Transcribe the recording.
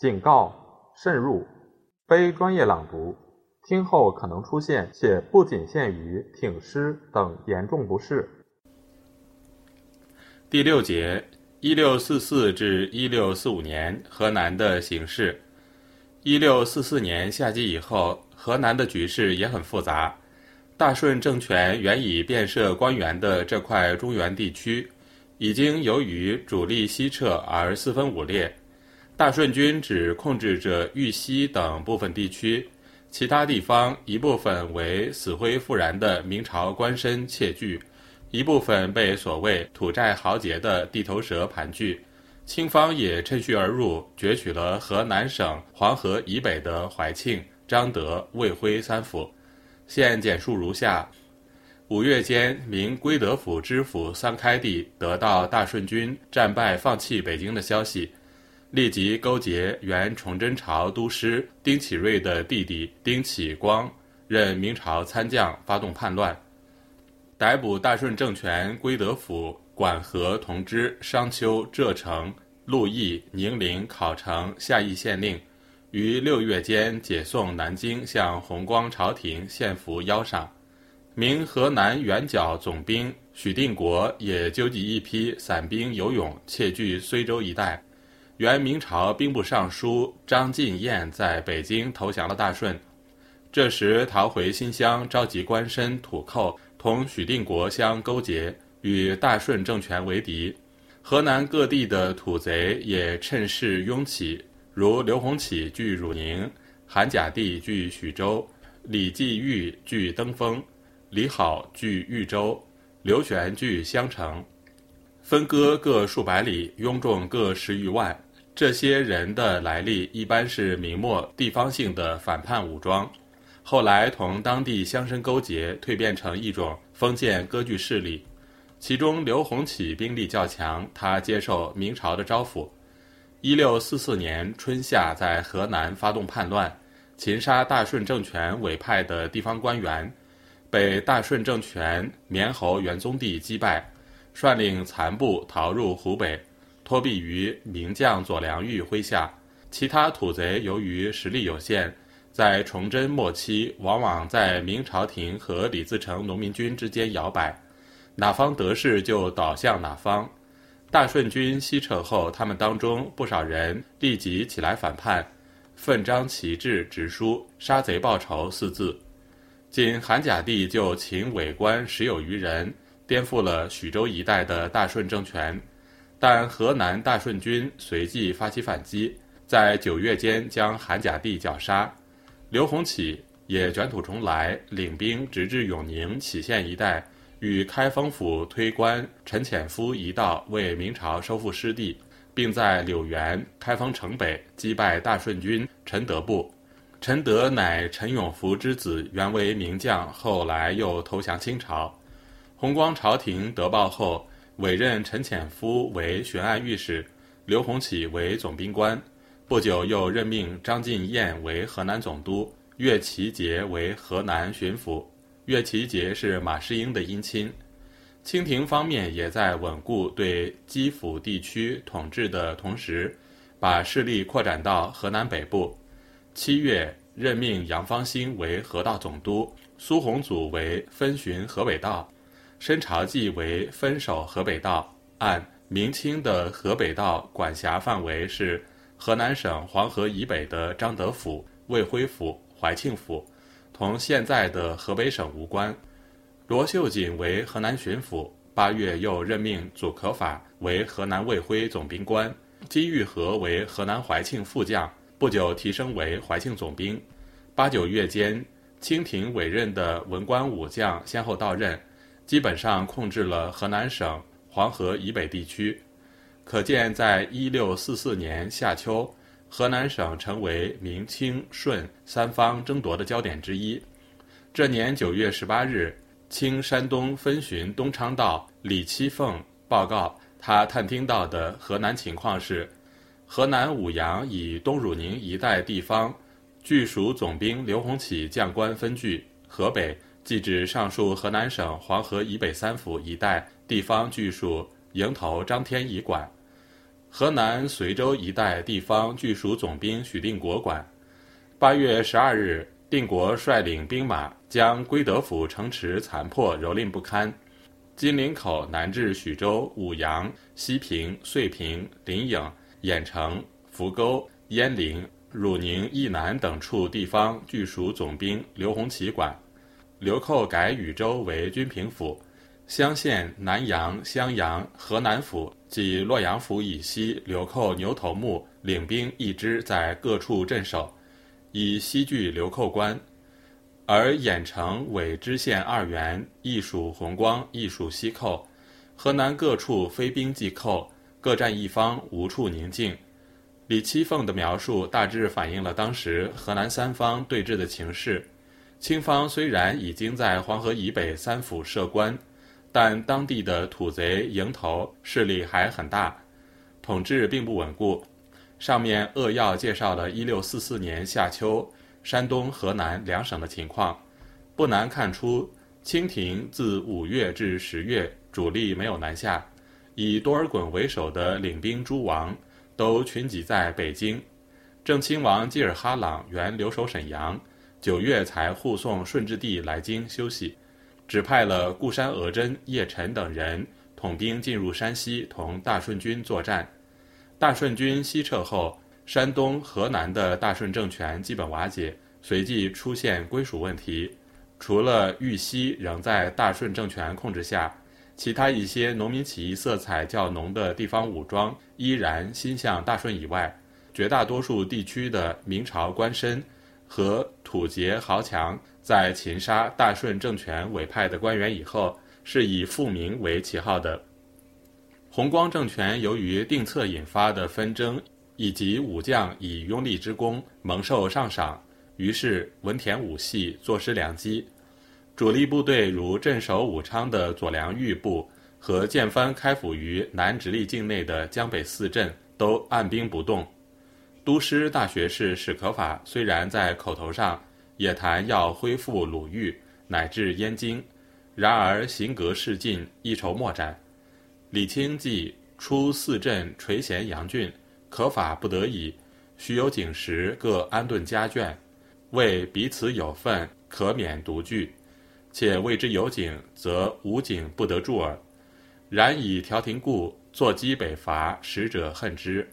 警告：慎入，非专业朗读，听后可能出现且不仅限于挺尸等严重不适。第六节，一六四四至一六四五年河南的形势。一六四四年夏季以后，河南的局势也很复杂。大顺政权原已遍设官员的这块中原地区，已经由于主力西撤而四分五裂。大顺军只控制着豫西等部分地区，其他地方一部分为死灰复燃的明朝官绅窃据，一部分被所谓土寨豪杰的地头蛇盘踞。清方也趁虚而入，攫取了河南省黄河以北的怀庆、彰德、卫辉三府。现简述如下：五月间，明归德府知府桑开地得到大顺军战败放弃北京的消息，立即勾结原崇祯朝都师丁启瑞的弟弟丁启光，任明朝参将，发动叛乱，逮捕大顺政权归德府。管河、同知、商丘、浙城、鹿邑、宁陵、考城下邑县令，于六月间解送南京，向弘光朝廷献俘邀赏。明河南远剿总兵许定国也纠集一批散兵游勇，窃据睢州一带。原明朝兵部尚书张进彦在北京投降了大顺，这时逃回新乡，召集官绅土寇，同许定国相勾结。与大顺政权为敌，河南各地的土贼也趁势拥起，如刘洪起据汝宁，韩甲地据许州，李继玉据登封，李好据豫州，刘玄据襄城，分割各数百里，拥众各十余万。这些人的来历一般是明末地方性的反叛武装，后来同当地乡绅勾结，蜕变成一种封建割据势力。其中，刘洪起兵力较强，他接受明朝的招抚。一六四四年春夏，在河南发动叛乱，擒杀大顺政权委派的地方官员，被大顺政权绵侯元宗帝击败，率领残部逃入湖北，托庇于名将左良玉麾下。其他土贼由于实力有限，在崇祯末期，往往在明朝廷和李自成农民军之间摇摆。哪方得势就倒向哪方。大顺军西撤后，他们当中不少人立即起来反叛，奋张旗帜，直书“杀贼报仇”四字。仅韩甲地就请伪官十有余人，颠覆了徐州一带的大顺政权。但河南大顺军随即发起反击，在九月间将韩甲地绞杀。刘洪起也卷土重来，领兵直至永宁、杞县一带。与开封府推官陈潜夫一道为明朝收复失地，并在柳园、开封城北击败大顺军陈德部。陈德乃陈永福之子，原为名将，后来又投降清朝。弘光朝廷得报后，委任陈潜夫为巡按御史，刘洪起为总兵官。不久，又任命张进彦为河南总督，岳其杰为河南巡抚。岳其杰是马士英的姻亲，清廷方面也在稳固对基辅地区统治的同时，把势力扩展到河南北部。七月，任命杨方兴为河道总督，苏洪祖为分巡河北道，申朝济为分守河北道。按明清的河北道管辖范围是河南省黄河以北的张德府、卫辉府、怀庆府。同现在的河北省无关。罗秀锦为河南巡抚，八月又任命祖可法为河南卫辉总兵官，金玉和为河南怀庆副将，不久提升为怀庆总兵。八九月间，清廷委任的文官武将先后到任，基本上控制了河南省黄河以北地区。可见，在一六四四年夏秋。河南省成为明清顺三方争夺的焦点之一。这年九月十八日，清山东分巡东昌道李七凤报告，他探听到的河南情况是：河南舞阳以东汝宁一带地方，据属总兵刘洪起将官分据；河北即指上述河南省黄河以北三府一带地方，据属营头张天乙管。河南随州一带地方据属总兵许定国管。八月十二日，定国率领兵马将归德府城池残破，蹂躏不堪。金陵口南至许州、武阳、西平、遂平、临颍、郾城、扶沟、鄢陵、汝宁以南等处地方据属总兵刘洪奇管。刘寇改禹州为均平府。襄县、南阳、襄阳、河南府及洛阳府以西，流寇牛头目领兵一支在各处镇守，以西据流寇关。而郾城伪知县二员，亦属弘光，亦属西寇。河南各处非兵即寇，各占一方，无处宁静。李七凤的描述大致反映了当时河南三方对峙的情势。清方虽然已经在黄河以北三府设关。但当地的土贼营头势力还很大，统治并不稳固。上面扼要介绍了1644年夏秋山东、河南两省的情况，不难看出，清廷自五月至十月主力没有南下，以多尔衮为首的领兵诸王都群集在北京。正亲王济尔哈朗原留守沈阳，九月才护送顺治帝来京休息。指派了固山额真、叶辰等人统兵进入山西，同大顺军作战。大顺军西撤后，山东、河南的大顺政权基本瓦解，随即出现归属问题。除了豫西仍在大顺政权控制下，其他一些农民起义色彩较浓的地方武装依然心向大顺以外。绝大多数地区的明朝官绅和土杰豪强。在擒杀大顺政权委派的官员以后，是以复明为旗号的。弘光政权由于定策引发的纷争，以及武将以拥立之功蒙受上赏，于是文田武系坐失良机。主力部队如镇守武昌的左良玉部和建藩开府于南直隶境内的江北四镇都按兵不动。都师大学士史可法虽然在口头上。也谈要恢复鲁豫，乃至燕京，然而行格势尽，一筹莫展。李清既出四镇垂涎杨郡，可法不得已，须有景时各安顿家眷，为彼此有份，可免独居。且谓之有景，则无景不得住耳。然以调停故，坐击北伐，使者恨之。